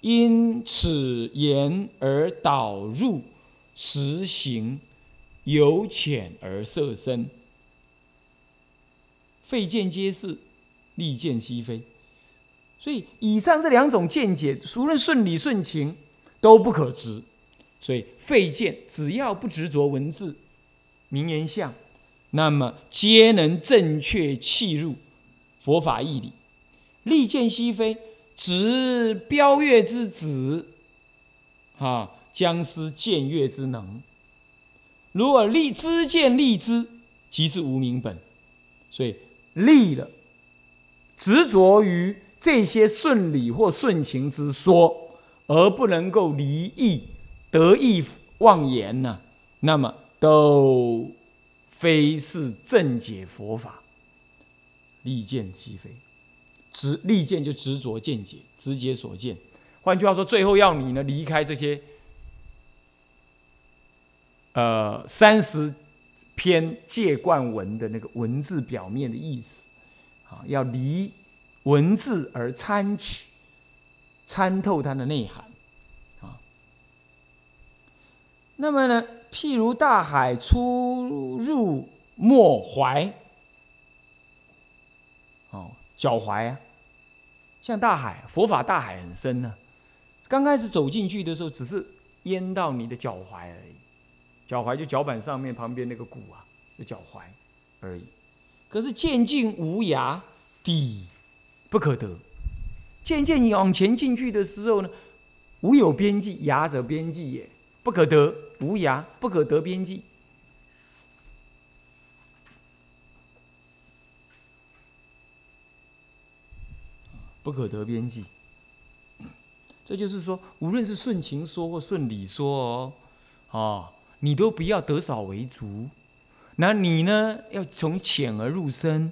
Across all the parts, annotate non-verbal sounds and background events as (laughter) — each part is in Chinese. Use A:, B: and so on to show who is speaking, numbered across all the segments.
A: 因此言而导入实行，由浅而色深，废见皆是，利见悉非。所以以上这两种见解，无论顺理顺情，都不可执。所以废见，只要不执着文字、名言相，那么皆能正确契入佛法义理。利见悉非。执标月之子，啊，将失见月之能。如果立知见立知，即是无名本。所以立了，执着于这些顺理或顺情之说，而不能够离意得意妄言呢，那么都非是正解佛法。立见即非。执利见就执着见解，直接所见。换句话说，最后要你呢离开这些，呃，三十篇戒贯文的那个文字表面的意思，啊，要离文字而参取，参透它的内涵，啊。那么呢，譬如大海出入莫怀。脚踝啊，像大海，佛法大海很深呢。刚开始走进去的时候，只是淹到你的脚踝而已。脚踝就脚板上面旁边那个骨啊，就脚踝而已。可是渐进无涯，底不可得。渐渐你往前进去的时候呢，无有边际，涯者边际也，不可得，无涯不可得边际。不可得边际，(coughs) 这就是说，无论是顺情说或顺理说哦，哦，你都不要得少为足。那你呢，要从浅而入深，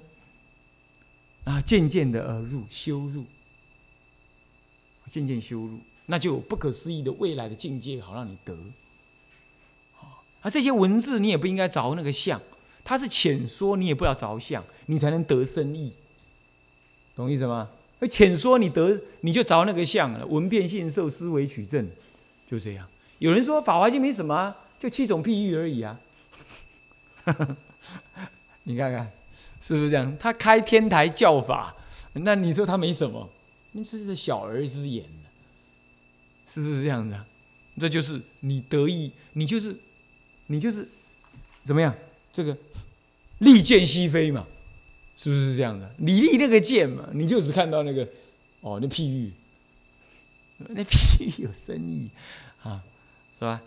A: 啊，渐渐的而入修入，渐渐修入，那就有不可思议的未来的境界，好让你得。啊，这些文字你也不应该着那个相，它是浅说，你也不要着相，你才能得深意，懂意思吗？而浅说你得你就着那个相了，闻变信受思维取证，就这样。有人说《法华经》没什么，啊就七种譬喻而已啊。(laughs) 你看看是不是这样？他开天台教法，那你说他没什么？那这是小儿之言是不是这样子、啊？这就是你得意，你就是你就是怎么样？这个利剑西飞嘛。是不是这样的？你立那个剑嘛，你就只看到那个，哦，那譬喻，那譬喻有深意啊，是吧？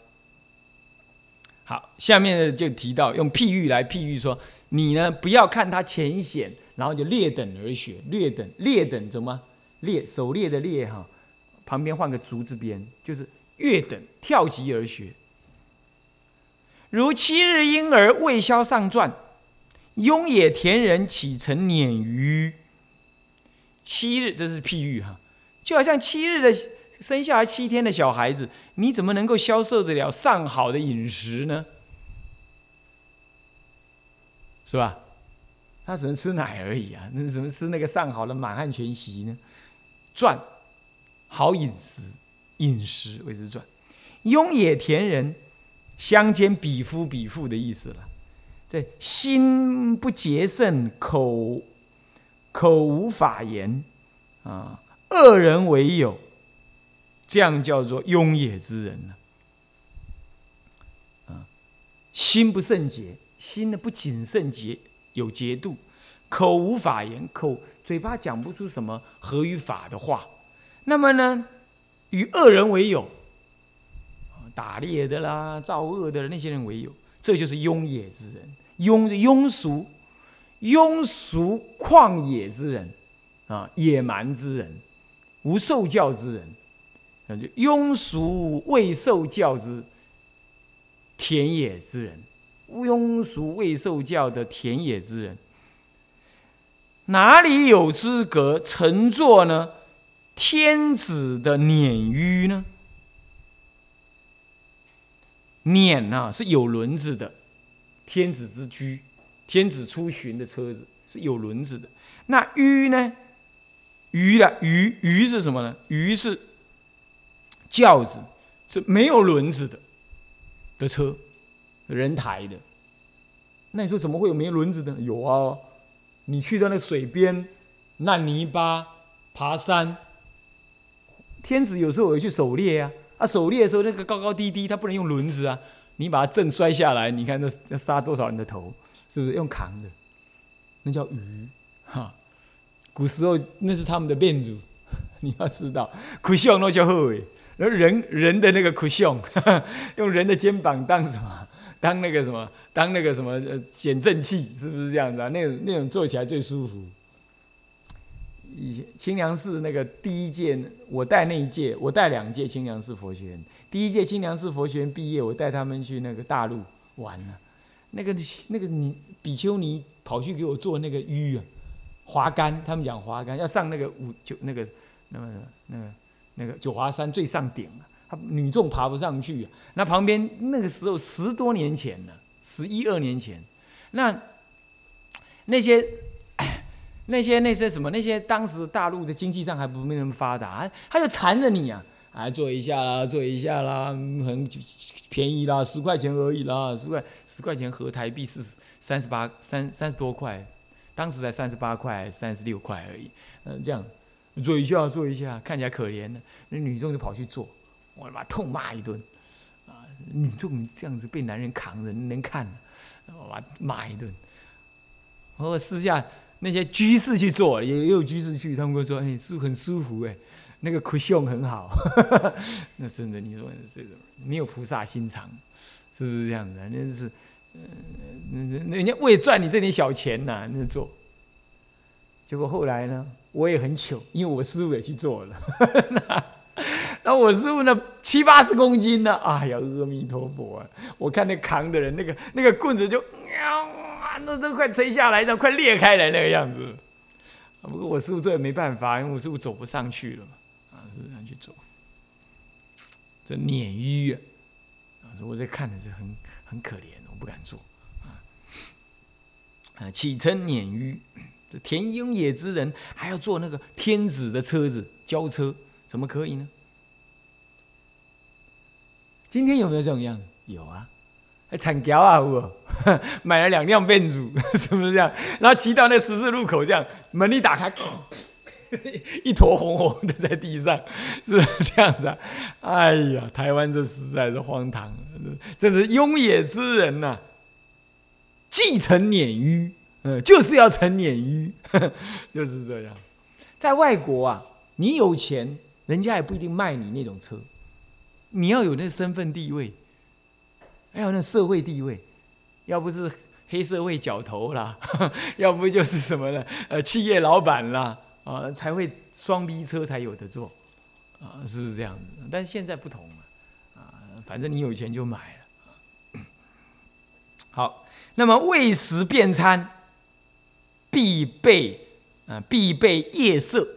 A: 好，下面呢就提到用譬喻来譬喻说，你呢不要看它浅显，然后就劣等而学，劣等劣等怎么劣？狩猎的猎哈，旁边换个竹字边，就是越等跳级而学。如七日婴儿未消上传。雍野田人启程撵鱼，七日这是譬喻哈，就好像七日的生下来七天的小孩子，你怎么能够消受得了上好的饮食呢？是吧？他只能吃奶而已啊，那怎么吃那个上好的满汉全席呢？传好饮食，饮食为之传。雍野田人乡间比夫比妇的意思了。这心不洁慎，口口无法言，啊，恶人为友，这样叫做庸野之人呢。啊，心不圣洁，心呢不谨慎洁，有节度，口无法言，口嘴巴讲不出什么合于法的话。那么呢，与恶人为友，打猎的啦，造恶的那些人为友，这就是庸野之人。庸庸俗，庸俗旷野之人，啊，野蛮之人，无受教之人，那就庸俗未受教之田野之人，庸俗未受教的田野之人，哪里有资格乘坐呢？天子的辇舆呢？辇啊，是有轮子的。天子之居，天子出巡的车子是有轮子的。那鱼呢？鱼的，鱼鱼是什么呢？鱼是轿子是没有轮子的的车，人抬的。那你说怎么会有没轮子的？有啊，你去到那水边，烂泥巴，爬山。天子有时候也去狩猎啊，啊，狩猎的时候那个高高低低，他不能用轮子啊，你把它震摔下来，你看那那杀多少人的头，是不是用扛的？那叫鱼，哈。古时候那是他们的变主，(laughs) 你要知道，苦胸那叫后尾，然后人人的那个苦胸，(laughs) 用人的肩膀当什么？当那个什么？当那个什么？呃，减震器是不是这样子啊？那种那种坐起来最舒服。以前清凉寺那个第一届，我带那一届，我带两届清凉寺佛学院。第一届清凉寺佛学院毕业，我带他们去那个大陆玩了。那个那个你比丘尼跑去给我做那个鱼啊。滑竿，他们讲滑竿要上那个五九那个那个那个那个九华山最上顶了，他女众爬不上去。那旁边那个时候十多年前了，十一二年前，那那些那些那些什么那些当时大陆的经济上还不没那么发达，他就缠着你啊，啊坐一下啦，坐一下啦，很便宜啦，十块钱而已啦，十块十块钱合台币是三十八三三十多块。当时才三十八块、三十六块而已，嗯，这样做一下做一下，看起来可怜的，那女众就跑去做，我他妈痛骂一顿，啊，女众这样子被男人扛着，能看，我妈骂一顿。我私下那些居士去做，也有居士去，他们会说，哎，是很舒服哎，那个 cushion 很好，(laughs) 那真的，你说这种没有菩萨心肠，是不是这样子？那是。嗯，人家为赚你这点小钱呐，那做。结果后来呢，我也很糗，因为我师傅也去做了。(laughs) 那我师傅呢，七八十公斤呢，哎呀，阿弥陀佛啊！我看那扛的人，那个那个棍子就，啊，那都快垂下来，了快裂开来那个样子。不过我师傅做也没办法，因为我师傅走不上去了嘛，啊，是这样去走。这碾淤啊，啊，我在看的是很很可怜。我不敢做啊！啊，启程撵鱼，这田庸野之人还要坐那个天子的车子交车，怎么可以呢？今天有没有这种样子？有啊，还惨叫啊，我 (laughs) 买了两辆变主，是不是这样？然后骑到那十字路口，这样门一打开，(laughs) 一坨红红的在地上，(laughs) 是不是这样子啊？哎呀，台湾这实在是荒唐。这是庸野之人呐，继承鲶鱼，嗯，就是要成鲶鱼，就是这样。在外国啊，你有钱，人家也不一定卖你那种车，你要有那身份地位，还有那社会地位，要不是黑社会角头啦，(laughs) 要不就是什么呢？呃，企业老板啦，啊，才会双 B 车才有的坐，啊，是这样子。但现在不同了啊。反正你有钱就买了。好，那么喂食便餐，必备啊，必备夜色。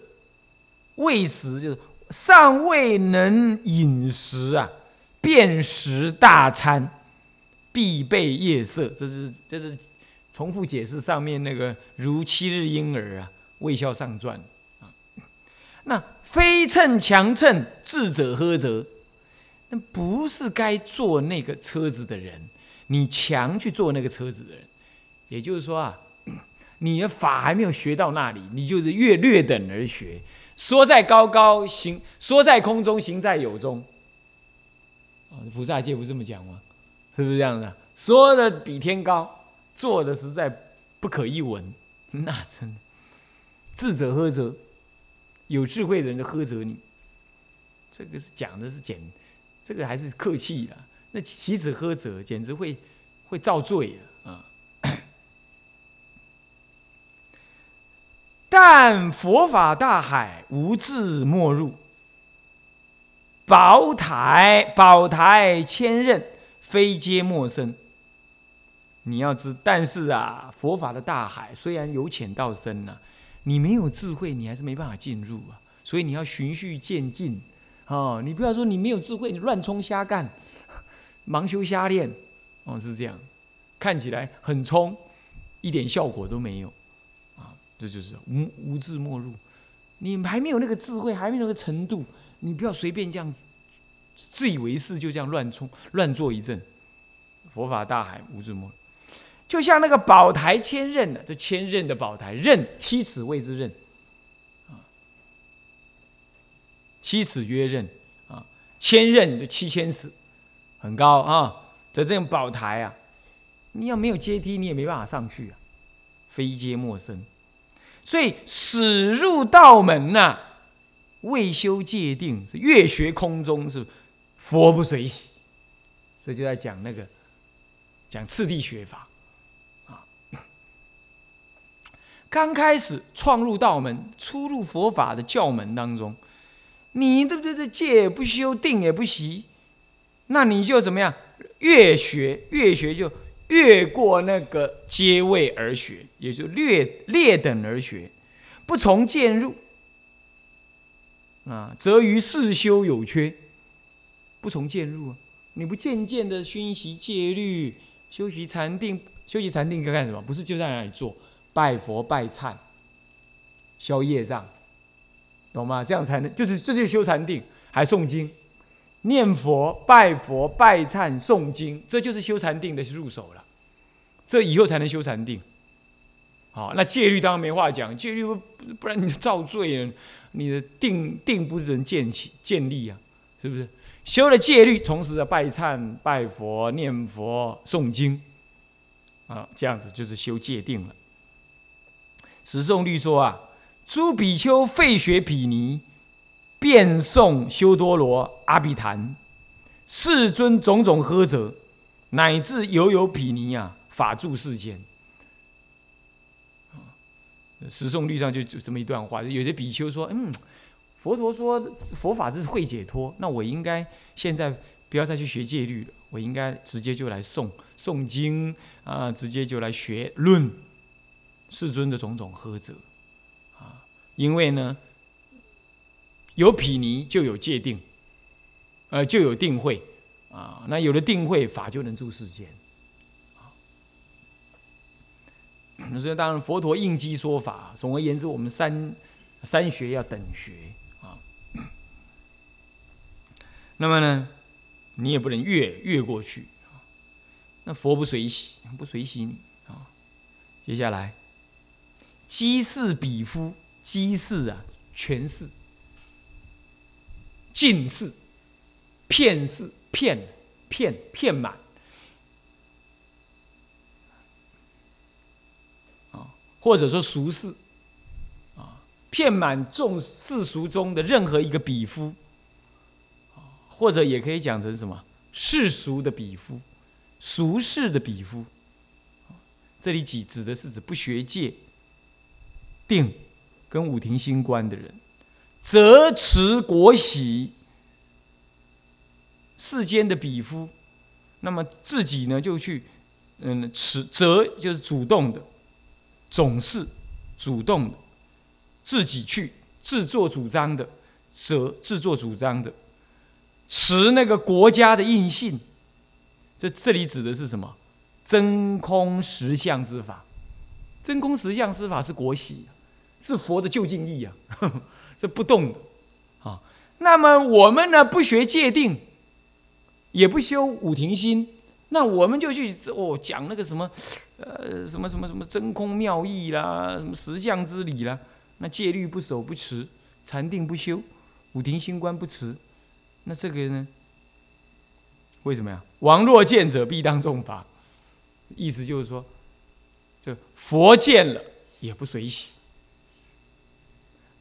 A: 喂食就是尚未能饮食啊，便食大餐，必备夜色。这是这是重复解释上面那个如七日婴儿啊，卫孝上传啊。那非称强称智者喝者。那不是该坐那个车子的人，你强去坐那个车子的人，也就是说啊，你的法还没有学到那里，你就是越略等而学。说在高高行，说在空中行在有中。啊，菩萨戒不这么讲吗？是不是这样的？说的比天高，做的实在不可一闻。那真智者呵责，有智慧人就呵责你。这个是讲的是简。这个还是客气啊，那岂止喝者，简直会会造罪啊！但佛法大海，无智莫入。宝台宝台千仞，非皆陌生。你要知，但是啊，佛法的大海虽然由浅到深呐，你没有智慧，你还是没办法进入啊。所以你要循序渐进。哦，你不要说你没有智慧，你乱冲瞎干，(laughs) 盲修瞎练，哦，是这样，看起来很冲，一点效果都没有，这就是无无智莫入。你还没有那个智慧，还没有那个程度，你不要随便这样自以为是，就这样乱冲乱做一阵。佛法大海无之末，就像那个宝台千仞的，这千仞的宝台，仞七尺谓之仞，啊，七尺曰仞，啊，千仞就七千尺，很高啊。这这种宝台啊，你要没有阶梯，你也没办法上去啊，非阶莫生。所以始入道门呐，未修戒定，是越学空中是佛不随喜，所以就在讲那个讲次第学法啊。(coughs) 刚开始创入道门，初入佛法的教门当中，你对不对？这戒不修，定也不习，那你就怎么样？越学越学，就越过那个阶位而学，也就略劣等而学，不从渐入啊，则于世修有缺。不从渐入啊，你不渐渐的熏习戒律，修习禅定，修习禅定该干什么？不是就在那里做拜佛拜忏，消业障，懂吗？这样才能，就是这就是修禅定，还诵经。念佛、拜佛、拜忏、诵经，这就是修禅定的入手了。这以后才能修禅定。好，那戒律当然没话讲，戒律不不然你就造罪了，你的定定不能建起建立啊，是不是？修了戒律，同时的拜忏、拜佛、念佛、诵经，啊，这样子就是修戒定了。十诵律说啊，诸比丘废学毗尼。遍诵修多罗阿比昙，世尊种种呵责，乃至犹有毗尼啊，法住世间。十诵律上就就这么一段话，有些比丘说：“嗯，佛陀说佛法是会解脱，那我应该现在不要再去学戒律了，我应该直接就来诵诵经啊，直接就来学论世尊的种种呵责啊，因为呢。”有毗尼就有界定，呃，就有定慧啊。那有了定慧，法就能住世间。那所以当然，佛陀应机说法。总而言之，我们三三学要等学啊。那么呢，你也不能越越过去那佛不随喜，不随喜你啊。接下来，机事比夫，机事啊，全是。尽是骗是骗骗骗满。啊，或者说俗世。啊，骗满众世俗中的任何一个比夫。或者也可以讲成什么？世俗的比夫，俗世的比夫。这里指指的是指不学戒定跟五庭星官的人。则持国玺，世间的比夫，那么自己呢就去，嗯，持则就是主动的，总是主动的，自己去自作主张的，则自作主张的，持那个国家的印信，这这里指的是什么？真空实相之法，真空实相之法是国玺，是佛的究竟义啊。是不动的，啊，那么我们呢不学戒定，也不修五庭心，那我们就去哦讲那个什么，呃什么什么什么真空妙义啦，什么实相之理啦，那戒律不守不持，禅定不修，五庭心观不持，那这个呢？为什么呀？王若见者必当重罚，意思就是说，这佛见了也不随喜。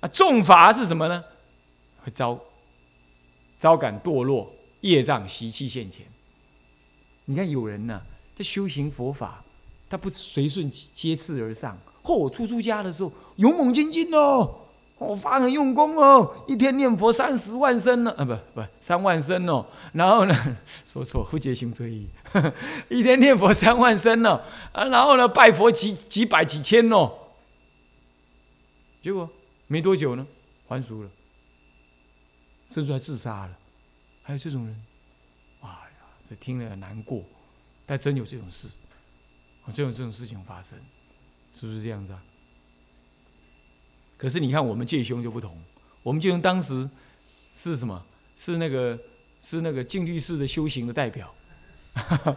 A: 重罚是什么呢？会遭遭感堕落，业障习气现前。你看有人呢，他修行佛法，他不随顺接次而上。嚯，我出出家的时候勇猛精进哦，我发很用功哦，一天念佛三十万声呢，啊不不三万声哦。然后呢，(laughs) 说错，不结行追忆，(laughs) 一天念佛三万声呢，啊然后呢拜佛几几百几千哦，结果。没多久呢，还俗了，甚至还自杀了，还有这种人，哎呀，这听了难过，但真有这种事，真有这种事情发生，是不是这样子啊？可是你看我们戒兄就不同，我们戒兄当时是什么？是那个是那个净律寺的修行的代表。(laughs)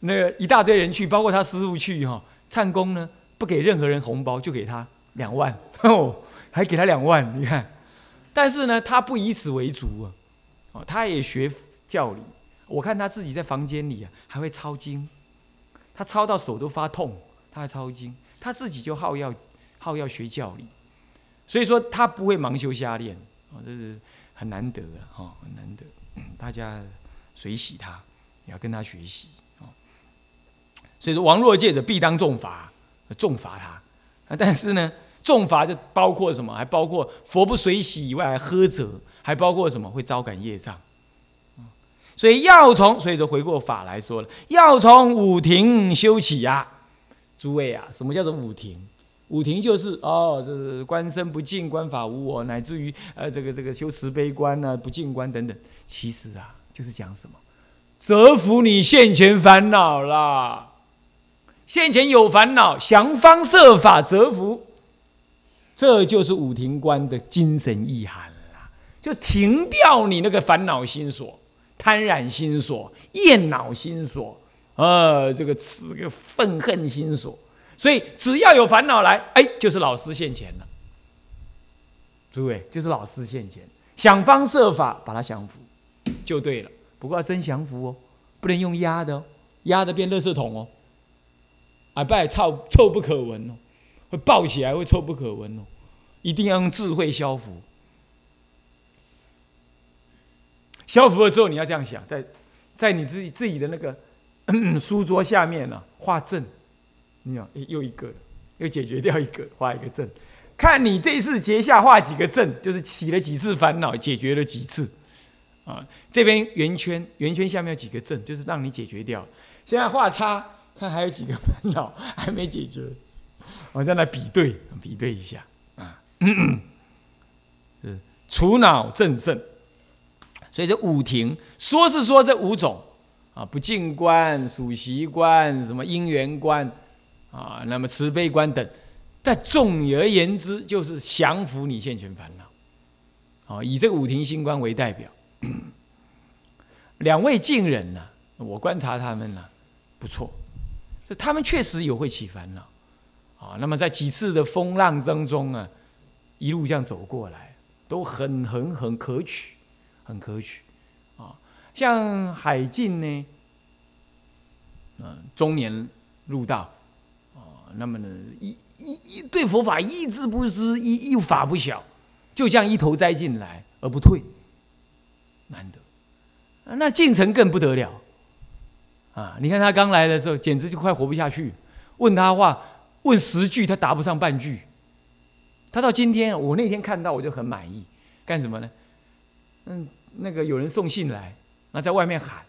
A: 那个一大堆人去，包括他师傅去哈，唱功呢不给任何人红包，就给他两万。哦，(laughs) 还给他两万，你看。但是呢，他不以此为足啊，哦，他也学教理。我看他自己在房间里啊，还会抄经，他抄到手都发痛，他还抄经，他自己就好要好要学教理，所以说他不会盲修瞎练，哦，这是很难得了哈，很难得，大家随喜他，也要跟他学习。哦。所以说，王若戒者必当重罚，重罚他，但是呢。重罚就包括什么？还包括佛不随喜以外，还呵责，还包括什么？会招感业障。所以要从，所以说回过法来说了，要从五庭修起呀。诸位啊，什么叫做五庭？五庭就是哦，这是观身不净，观法无我，乃至于呃这个这个修慈悲观呢，不净观等等。其实啊，就是讲什么？折服你现前烦恼啦。现前有烦恼，想方设法折服。这就是五庭观的精神意涵啦，就停掉你那个烦恼心所、贪染心所、厌恼心所，呃，这个这个愤恨心所。所以只要有烦恼来，哎，就是老师现前了。诸位，就是老师现前，想方设法把它降服，就对了。不过要真降服哦，不能用压的哦，压的变垃圾桶哦，啊，不然臭臭不可闻哦。会抱起来，会臭不可闻哦！一定要用智慧消服。消服了之后，你要这样想，在在你自己自己的那个书桌下面呢，画阵。你看，又一个，又解决掉一个，画一个阵。看你这次结下画几个阵，就是起了几次烦恼，解决了几次。啊，这边圆圈，圆圈下面有几个阵，就是让你解决掉。现在画叉，看还有几个烦恼 (laughs) 还没解决。我再来比对，比对一下。啊，是除恼正胜，所以这五庭说是说这五种啊，不净观、属习观、什么因缘观啊，那么慈悲观等，但总而言之就是降服你现前烦恼，啊，以这个五庭心观为代表。两位近人呢，我观察他们呢不错，他们确实有会起烦恼。啊，那么在几次的风浪当中啊，一路这样走过来，都很很很可取，很可取。啊，像海静呢，嗯，中年入道，啊，那么呢，一一一对佛法一字不知，一一法不晓，就这样一头栽进来而不退，难得。那进城更不得了，啊，你看他刚来的时候，简直就快活不下去，问他话。问十句，他答不上半句。他到今天，我那天看到我就很满意。干什么呢？嗯，那个有人送信来，那在外面喊，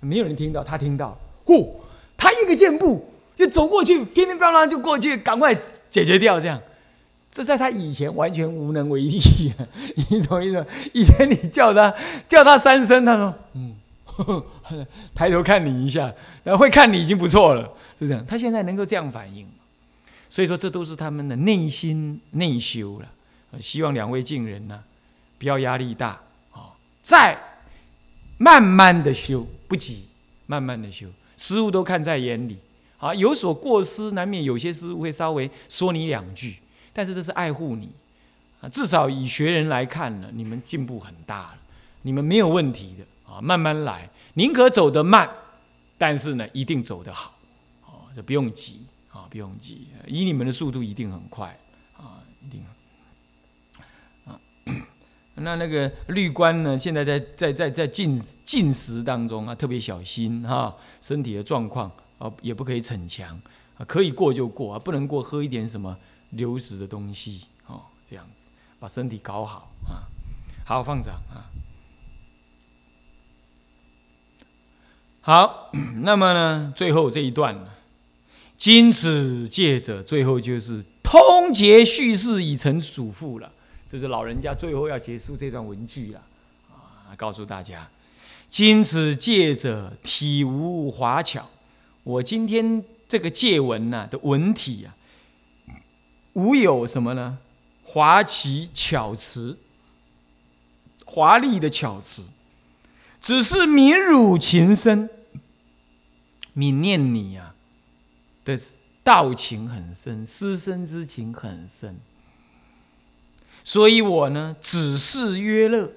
A: 没有人听到，他听到。嚯，他一个箭步就走过去，乒乒乓乓就过去，赶快解决掉。这样，这在他以前完全无能为力。(laughs) 你懂意思？以前你叫他叫他三声，他说嗯，(laughs) 抬头看你一下，然后会看你已经不错了，是这样。他现在能够这样反应。所以说，这都是他们的内心内修了。希望两位敬人呢，不要压力大啊，再慢慢的修，不急，慢慢的修，失误都看在眼里啊。有所过失，难免有些师傅会稍微说你两句，但是这是爱护你啊。至少以学人来看呢，你们进步很大了，你们没有问题的啊。慢慢来，宁可走得慢，但是呢，一定走得好啊，就不用急。啊，不用急，以你们的速度一定很快啊，一定啊。那那个绿官呢，现在在在在在进进食当中啊，特别小心哈，身体的状况啊，也不可以逞强啊，可以过就过啊，不能过喝一点什么流食的东西哦，这样子把身体搞好啊。好，放掌啊。好，那么呢，最后这一段。经此戒者，最后就是通结叙事已成嘱咐了。这是老人家最后要结束这段文句了啊！告诉大家，经此戒者体无华巧。我今天这个戒文呢的文体啊，无有什么呢？华奇巧词，华丽的巧词只是悯汝情深，泯念你呀的道情很深，师生之情很深。所以我呢，只是约乐，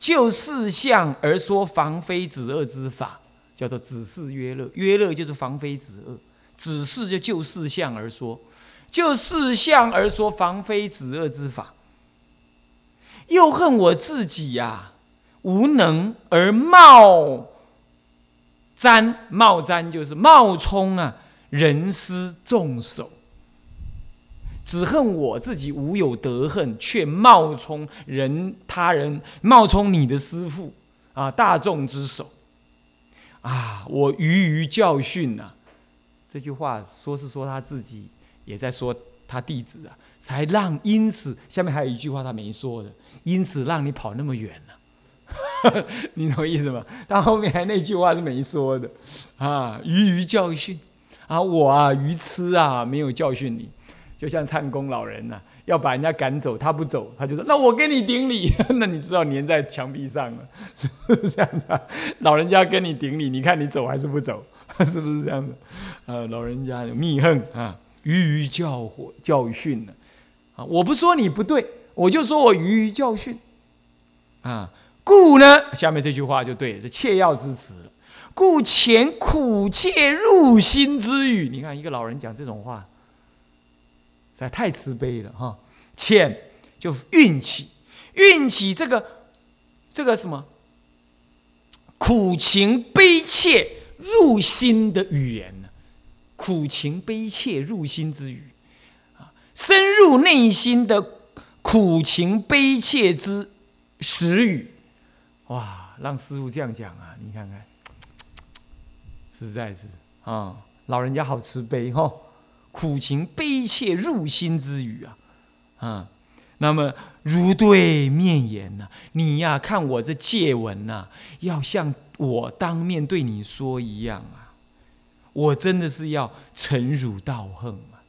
A: 就事相而说防非止恶之法，叫做只是约乐。约乐就是防非止恶，只是就就事相而说，就事相而说防非止恶之法。又恨我自己呀，无能而冒沾，冒沾就是冒充啊，人师众手。只恨我自己无有德恨，却冒充人他人，冒充你的师父啊，大众之手啊！我愚愚教训呐，这句话说是说他自己，也在说他弟子啊，才让因此下面还有一句话他没说的，因此让你跑那么远了，(laughs) 你懂意思吗？他后面还那句话是没说的啊，鱼鱼教训啊，我啊愚痴啊，没有教训你。就像唱功老人呐，要把人家赶走，他不走，他就说：“那我给你顶礼。(laughs) ”那你知道粘在墙壁上了，是不是这样子？啊老人家跟你顶礼，你看你走还是不走？(laughs) 是不是这样子？呃，老人家有密恨啊，鱼鱼教火教训呢。啊，我不说你不对，我就说我鱼鱼教训。啊，故呢，下面这句话就对，这切要之词。故前苦切入心之语，你看一个老人讲这种话。实在太慈悲了哈！欠就运气，运气这个这个什么苦情悲切入心的语言呢？苦情悲切入心之语啊，深入内心的苦情悲切之实语，哇！让师傅这样讲啊，你看看，(tsk) 实在是啊，老人家好慈悲哈。苦情悲切入心之语啊，啊，那么如对面言呐，你呀看我这借文呐，要像我当面对你说一样啊，我真的是要诚辱道恨啊，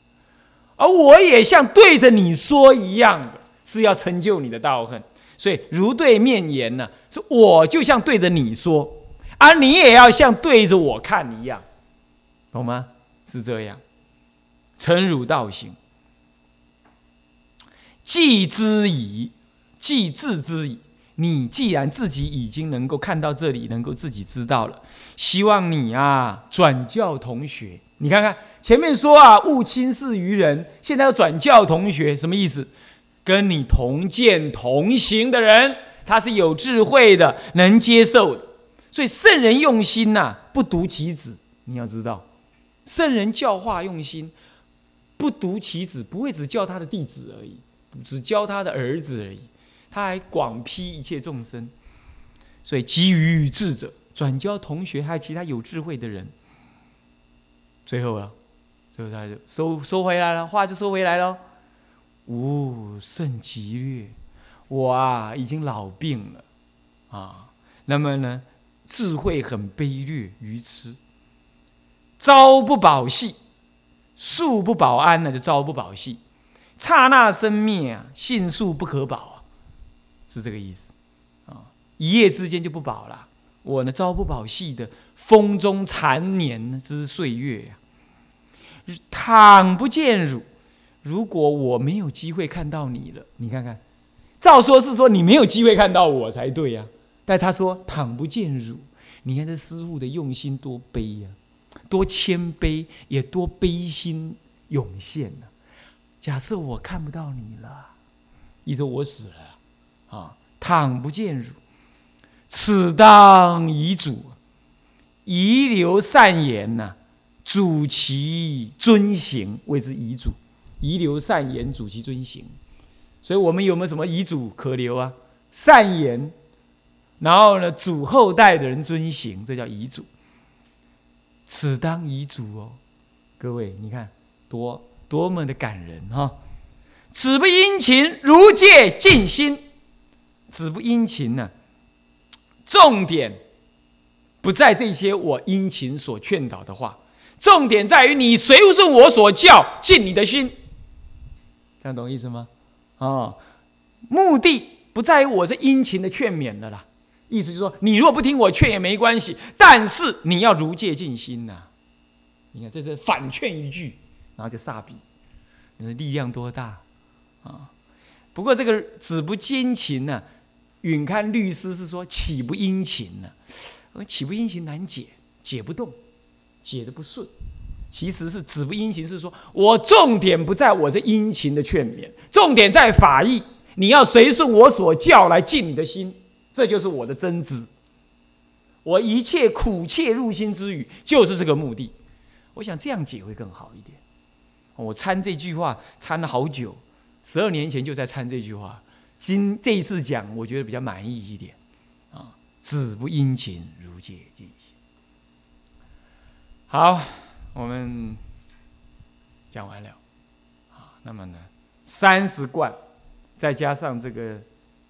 A: 而我也像对着你说一样的，是要成就你的道恨，所以如对面言呢，说我就像对着你说，而你也要像对着我看一样，懂吗？是这样。成汝道行，既知矣，既自知矣。你既然自己已经能够看到这里，能够自己知道了，希望你啊转教同学。你看看前面说啊，勿轻视于人，现在要转教同学，什么意思？跟你同见同行的人，他是有智慧的，能接受的。所以圣人用心呐，不独其子。你要知道，圣人教化用心。不独其子，不会只教他的弟子而已，只教他的儿子而已，他还广批一切众生。所以给予智者，转教同学，还有其他有智慧的人。最后了，最后他就收收回来了，话就收回来了。吾甚极略，我啊已经老病了啊。那么呢，智慧很卑劣，愚痴，朝不保夕。素不保安那就朝不保夕；刹那生灭啊，信数不可保啊，是这个意思啊。一夜之间就不保了。我呢，朝不保夕的风中残年之岁月呀，倘不见汝，如果我没有机会看到你了，你看看，照说是说你没有机会看到我才对呀，但他说倘不见汝，你看这师傅的用心多悲呀。多谦卑，也多悲心涌现了。假设我看不到你了，意说我死了啊！倘不见汝，此当遗嘱，遗留善言呐，主其遵行，谓之遗嘱。遗留善言，主其遵行。所以我们有没有什么遗嘱可留啊？善言，然后呢，主后代的人遵行，这叫遗嘱。此当遗嘱哦，各位，你看多多么的感人哈！子不殷勤，如戒尽心。子不殷勤呢，重点不在这些我殷勤所劝导的话，重点在于你随顺我所教，尽你的心。这样懂意思吗？啊，目的不在于我这殷勤的劝勉的啦。意思就是说，你如果不听我劝也没关系，但是你要如戒尽心呐。你看，这是反劝一句，然后就煞笔，你的力量多大啊！不过这个子不殷勤呢，允堪律师是说岂不殷勤呢？岂不殷勤难解，解不动，解的不顺。其实是子不殷勤，是说我重点不在我这殷勤的劝勉，重点在法义。你要随顺我所教来尽你的心，这就是我的真知。我一切苦切入心之语，就是这个目的。我想这样解会更好一点。我参这句话参了好久，十二年前就在参这句话，今这一次讲，我觉得比较满意一点。啊，子不殷勤，如戒尽心。好。我们讲完了啊，那么呢，三十贯再加上这个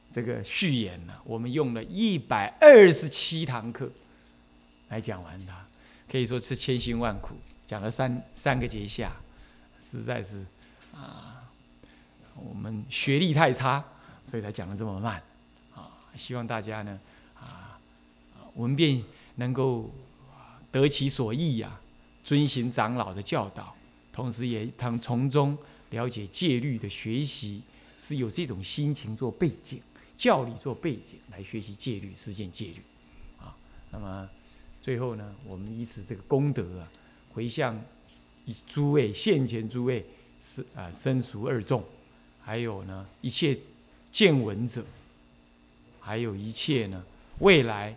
A: 这个序言呢，我们用了一百二十七堂课来讲完它，可以说是千辛万苦讲了三三个节下，实在是啊，我们学历太差，所以才讲的这么慢啊。希望大家呢啊文辩能够得其所意呀。遵循长老的教导，同时也他从中了解戒律的学习，是有这种心情做背景，教理做背景来学习戒律，实践戒律，啊，那么最后呢，我们以此这个功德啊，回向诸位现前诸位是啊生熟二众，还有呢一切见闻者，还有一切呢未来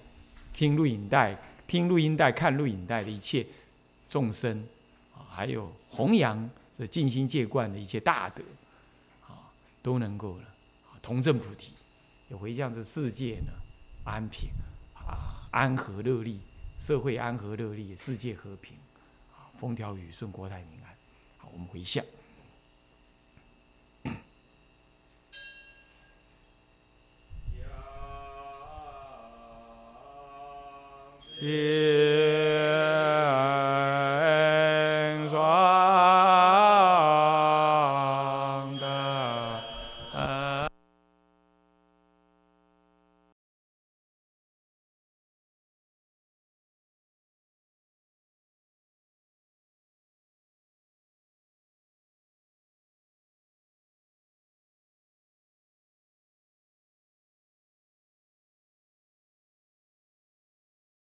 A: 听录影带、听录音带、看录影带的一切。众生啊，还有弘扬这尽心戒观的一切大德啊，都能够了同证菩提，也回向这世界呢安平啊，安和乐利，社会安和乐利，世界和平啊，风调雨顺，国泰民安。好，我们回向。(coughs)